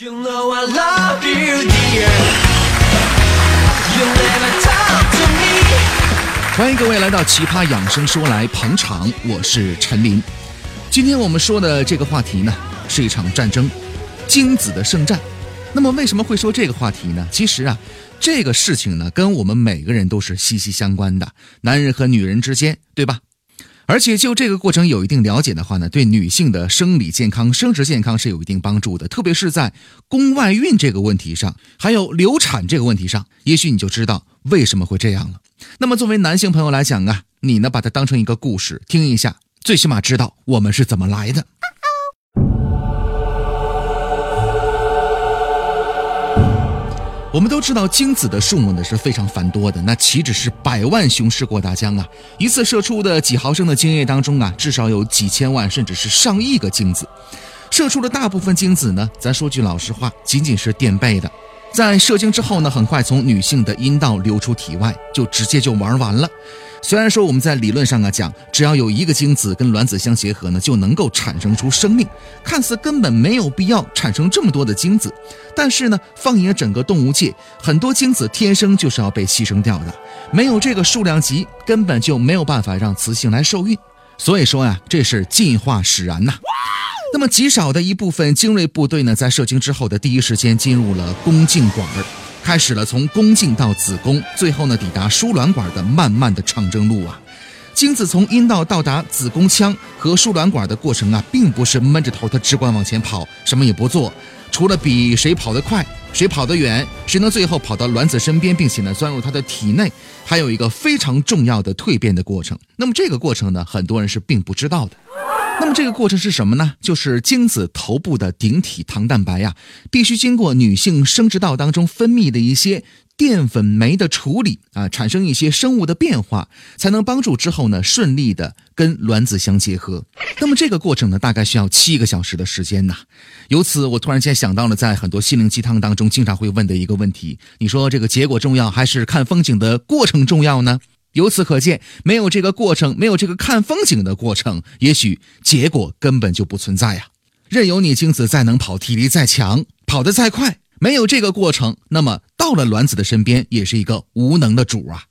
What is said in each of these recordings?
You know I love you, dear. You never talk to me. 欢迎各位来到《奇葩养生说》来捧场，我是陈林。今天我们说的这个话题呢，是一场战争——精子的圣战。那么为什么会说这个话题呢？其实啊，这个事情呢，跟我们每个人都是息息相关的，男人和女人之间，对吧？而且就这个过程有一定了解的话呢，对女性的生理健康、生殖健康是有一定帮助的，特别是在宫外孕这个问题上，还有流产这个问题上，也许你就知道为什么会这样了。那么作为男性朋友来讲啊，你呢把它当成一个故事听一下，最起码知道我们是怎么来的。我们都知道精子的数目呢是非常繁多的，那岂止是百万雄师过大江啊！一次射出的几毫升的精液当中啊，至少有几千万甚至是上亿个精子。射出的大部分精子呢，咱说句老实话，仅仅是垫背的。在射精之后呢，很快从女性的阴道流出体外，就直接就玩完了。虽然说我们在理论上啊讲，只要有一个精子跟卵子相结合呢，就能够产生出生命，看似根本没有必要产生这么多的精子。但是呢，放眼整个动物界，很多精子天生就是要被牺牲掉的，没有这个数量级，根本就没有办法让雌性来受孕。所以说呀，这是进化使然呐。那么极少的一部分精锐部队呢，在射精之后的第一时间进入了宫颈管儿。开始了从宫颈到子宫，最后呢抵达输卵管的漫漫的长征路啊！精子从阴道到达子宫腔和输卵管的过程啊，并不是闷着头它只管往前跑，什么也不做，除了比谁跑得快、谁跑得远、谁能最后跑到卵子身边，并且呢钻入它的体内，还有一个非常重要的蜕变的过程。那么这个过程呢，很多人是并不知道的。那么这个过程是什么呢？就是精子头部的顶体糖蛋白呀，必须经过女性生殖道当中分泌的一些淀粉酶的处理啊，产生一些生物的变化，才能帮助之后呢顺利的跟卵子相结合。那么这个过程呢，大概需要七个小时的时间呐。由此，我突然间想到了，在很多心灵鸡汤当中经常会问的一个问题：你说这个结果重要，还是看风景的过程重要呢？由此可见，没有这个过程，没有这个看风景的过程，也许结果根本就不存在呀。任由你精子再能跑，体力再强，跑得再快，没有这个过程，那么到了卵子的身边，也是一个无能的主啊。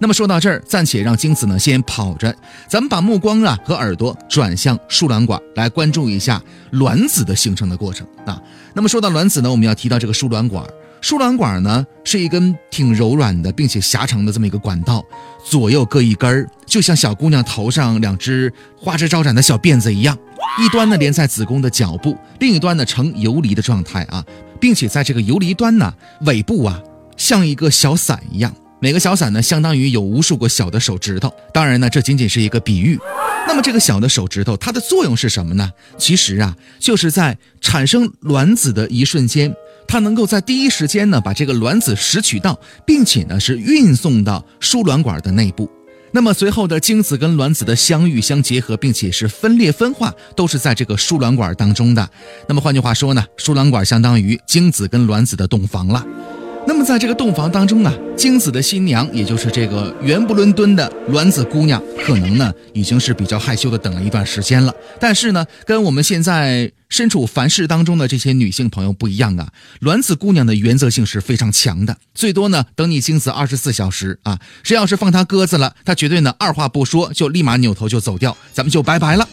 那么说到这儿，暂且让精子呢先跑着，咱们把目光啊和耳朵转向输卵管，来关注一下卵子的形成的过程啊。那么说到卵子呢，我们要提到这个输卵管。输卵管呢是一根挺柔软的，并且狭长的这么一个管道，左右各一根儿，就像小姑娘头上两只花枝招展的小辫子一样。一端呢连在子宫的脚部，另一端呢呈游离的状态啊，并且在这个游离端呢尾部啊像一个小伞一样。每个小伞呢，相当于有无数个小的手指头。当然呢，这仅仅是一个比喻。那么这个小的手指头，它的作用是什么呢？其实啊，就是在产生卵子的一瞬间，它能够在第一时间呢，把这个卵子拾取到，并且呢是运送到输卵管的内部。那么随后的精子跟卵子的相遇、相结合，并且是分裂分化，都是在这个输卵管当中的。那么换句话说呢，输卵管相当于精子跟卵子的洞房了。那么在这个洞房当中呢，精子的新娘，也就是这个圆不伦敦的卵子姑娘，可能呢已经是比较害羞的等了一段时间了。但是呢，跟我们现在身处凡世当中的这些女性朋友不一样啊，卵子姑娘的原则性是非常强的，最多呢等你精子二十四小时啊，谁要是放她鸽子了，她绝对呢二话不说就立马扭头就走掉，咱们就拜拜了。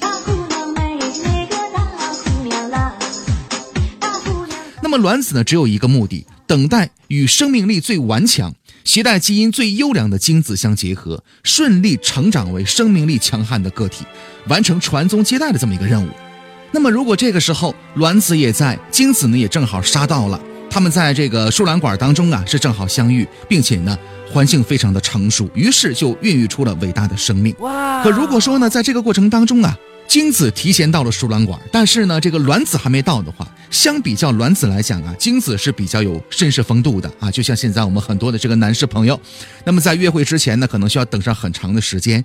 那么卵子呢，只有一个目的，等待与生命力最顽强、携带基因最优良的精子相结合，顺利成长为生命力强悍的个体，完成传宗接代的这么一个任务。那么，如果这个时候卵子也在，精子呢也正好杀到了，他们在这个输卵管当中啊是正好相遇，并且呢环境非常的成熟，于是就孕育出了伟大的生命。哇可如果说呢，在这个过程当中啊，精子提前到了输卵管，但是呢，这个卵子还没到的话，相比较卵子来讲啊，精子是比较有绅士风度的啊。就像现在我们很多的这个男士朋友，那么在约会之前呢，可能需要等上很长的时间。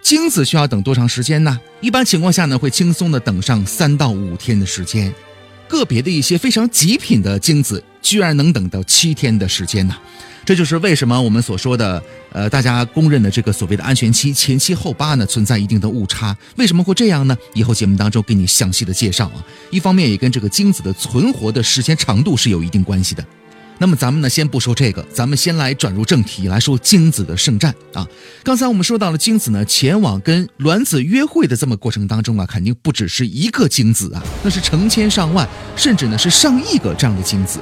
精子需要等多长时间呢？一般情况下呢，会轻松的等上三到五天的时间。个别的一些非常极品的精子，居然能等到七天的时间呢。这就是为什么我们所说的，呃，大家公认的这个所谓的安全期前七后八呢，存在一定的误差。为什么会这样呢？以后节目当中给你详细的介绍啊。一方面也跟这个精子的存活的时间长度是有一定关系的。那么咱们呢，先不说这个，咱们先来转入正题，来说精子的圣战啊。刚才我们说到了精子呢，前往跟卵子约会的这么过程当中啊，肯定不只是一个精子啊，那是成千上万，甚至呢是上亿个这样的精子。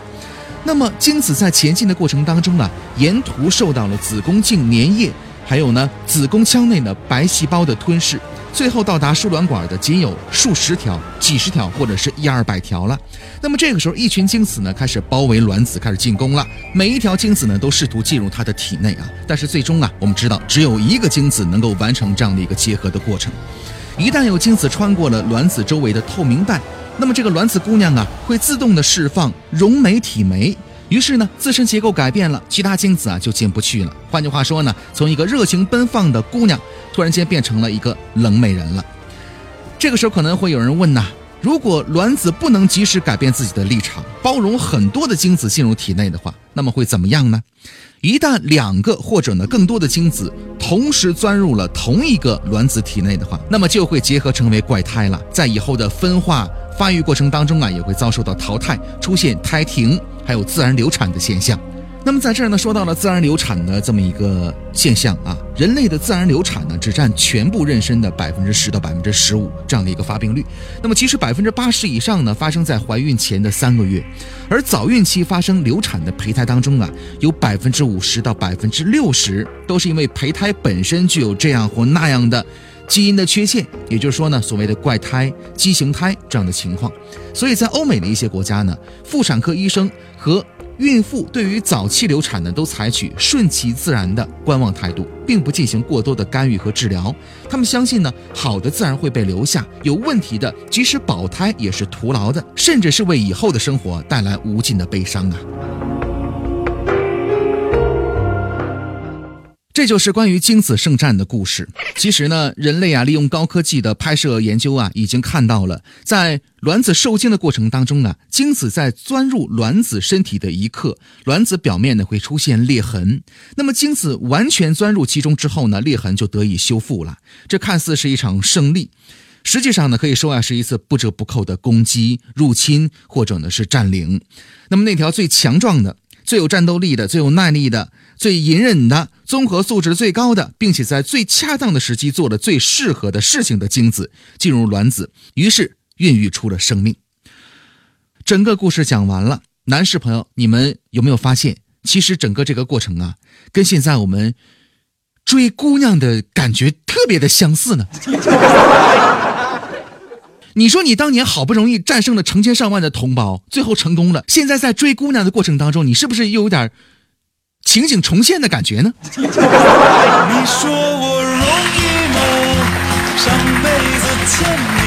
那么精子在前进的过程当中呢，沿途受到了子宫颈粘液，还有呢子宫腔内的白细胞的吞噬，最后到达输卵管的仅有数十条、几十条或者是一二百条了。那么这个时候，一群精子呢开始包围卵子，开始进攻了。每一条精子呢都试图进入它的体内啊，但是最终啊，我们知道只有一个精子能够完成这样的一个结合的过程。一旦有精子穿过了卵子周围的透明带。那么这个卵子姑娘啊，会自动的释放溶酶体酶，于是呢，自身结构改变了，其他精子啊就进不去了。换句话说呢，从一个热情奔放的姑娘，突然间变成了一个冷美人了。这个时候可能会有人问呐，如果卵子不能及时改变自己的立场，包容很多的精子进入体内的话，那么会怎么样呢？一旦两个或者呢更多的精子同时钻入了同一个卵子体内的话，那么就会结合成为怪胎了，在以后的分化。发育过程当中啊，也会遭受到淘汰，出现胎停，还有自然流产的现象。那么在这儿呢，说到了自然流产的这么一个现象啊，人类的自然流产呢，只占全部妊娠的百分之十到百分之十五这样的一个发病率。那么其实百分之八十以上呢，发生在怀孕前的三个月，而早孕期发生流产的胚胎当中啊，有百分之五十到百分之六十都是因为胚胎本身具有这样或那样的。基因的缺陷，也就是说呢，所谓的怪胎、畸形胎这样的情况，所以在欧美的一些国家呢，妇产科医生和孕妇对于早期流产呢，都采取顺其自然的观望态度，并不进行过多的干预和治疗。他们相信呢，好的自然会被留下，有问题的即使保胎也是徒劳的，甚至是为以后的生活带来无尽的悲伤啊。这就是关于精子圣战的故事。其实呢，人类啊，利用高科技的拍摄研究啊，已经看到了，在卵子受精的过程当中呢，精子在钻入卵子身体的一刻，卵子表面呢会出现裂痕。那么精子完全钻入其中之后呢，裂痕就得以修复了。这看似是一场胜利，实际上呢，可以说啊，是一次不折不扣的攻击、入侵或者呢是占领。那么那条最强壮的。最有战斗力的、最有耐力的、最隐忍的、综合素质最高的，并且在最恰当的时机做了最适合的事情的精子进入卵子，于是孕育出了生命。整个故事讲完了，男士朋友，你们有没有发现，其实整个这个过程啊，跟现在我们追姑娘的感觉特别的相似呢？你说你当年好不容易战胜了成千上万的同胞，最后成功了，现在在追姑娘的过程当中，你是不是又有点情景重现的感觉呢？你说我容易吗？上辈子欠你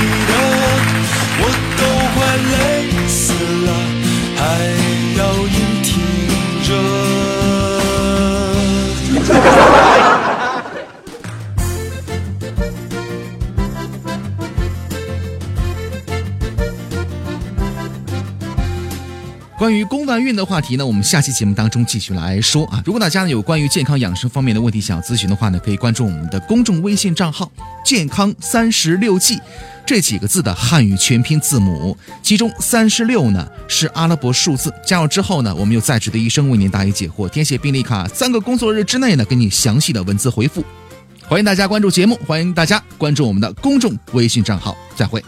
关于宫外孕的话题呢，我们下期节目当中继续来说啊。如果大家呢有关于健康养生方面的问题想要咨询的话呢，可以关注我们的公众微信账号“健康三十六计”这几个字的汉语全拼字母，其中三十六呢是阿拉伯数字。加入之后呢，我们有在职的医生为您答疑解惑，填写病历卡，三个工作日之内呢给你详细的文字回复。欢迎大家关注节目，欢迎大家关注我们的公众微信账号，再会。